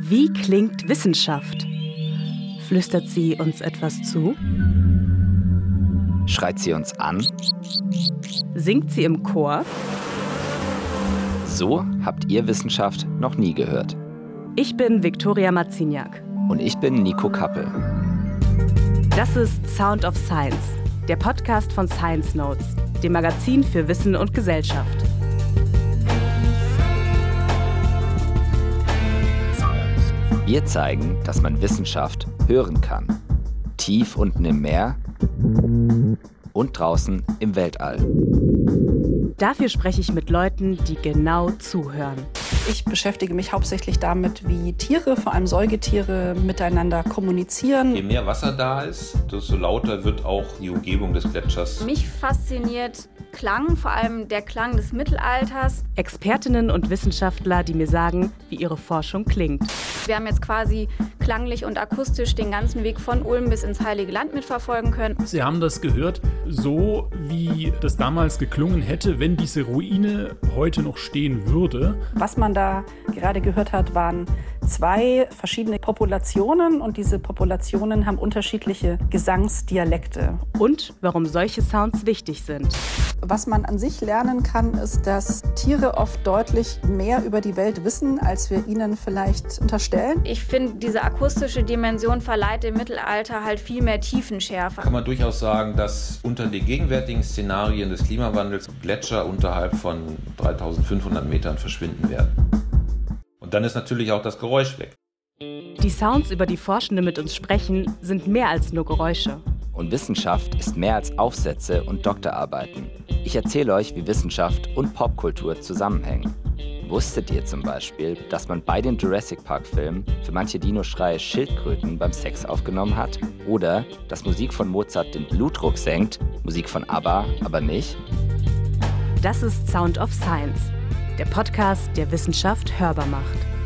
Wie klingt Wissenschaft? Flüstert sie uns etwas zu? Schreit sie uns an? Singt sie im Chor? So habt ihr Wissenschaft noch nie gehört. Ich bin Viktoria Marciniak. Und ich bin Nico Kappel. Das ist Sound of Science, der Podcast von Science Notes, dem Magazin für Wissen und Gesellschaft. Wir zeigen, dass man Wissenschaft hören kann. Tief unten im Meer und draußen im Weltall. Dafür spreche ich mit Leuten, die genau zuhören. Ich beschäftige mich hauptsächlich damit, wie Tiere, vor allem Säugetiere, miteinander kommunizieren. Je mehr Wasser da ist, desto lauter wird auch die Umgebung des Gletschers. Mich fasziniert Klang, vor allem der Klang des Mittelalters. Expertinnen und Wissenschaftler, die mir sagen, wie ihre Forschung klingt. Wir haben jetzt quasi klanglich und akustisch den ganzen Weg von Ulm bis ins Heilige Land mitverfolgen können. Sie haben das gehört, so wie das damals geklungen hätte, wenn diese Ruine heute noch stehen würde. Was man da gerade gehört hat, waren zwei verschiedene Populationen und diese Populationen haben unterschiedliche Gesangsdialekte. Und warum solche Sounds wichtig sind. Was man an sich lernen kann, ist, dass Tiere oft deutlich mehr über die Welt wissen, als wir ihnen vielleicht unterstellen. Ich finde, diese akustische Dimension verleiht im Mittelalter halt viel mehr Tiefenschärfe. Kann man durchaus sagen, dass unter den gegenwärtigen Szenarien des Klimawandels Gletscher unterhalb von 3500 Metern verschwinden werden. Und dann ist natürlich auch das Geräusch weg. Die Sounds, über die Forschende mit uns sprechen, sind mehr als nur Geräusche. Und Wissenschaft ist mehr als Aufsätze und Doktorarbeiten. Ich erzähle euch, wie Wissenschaft und Popkultur zusammenhängen. Wusstet ihr zum Beispiel, dass man bei den Jurassic Park-Filmen für manche Dinoschreie Schildkröten beim Sex aufgenommen hat? Oder dass Musik von Mozart den Blutdruck senkt, Musik von ABBA aber nicht? Das ist Sound of Science, der Podcast, der Wissenschaft hörbar macht.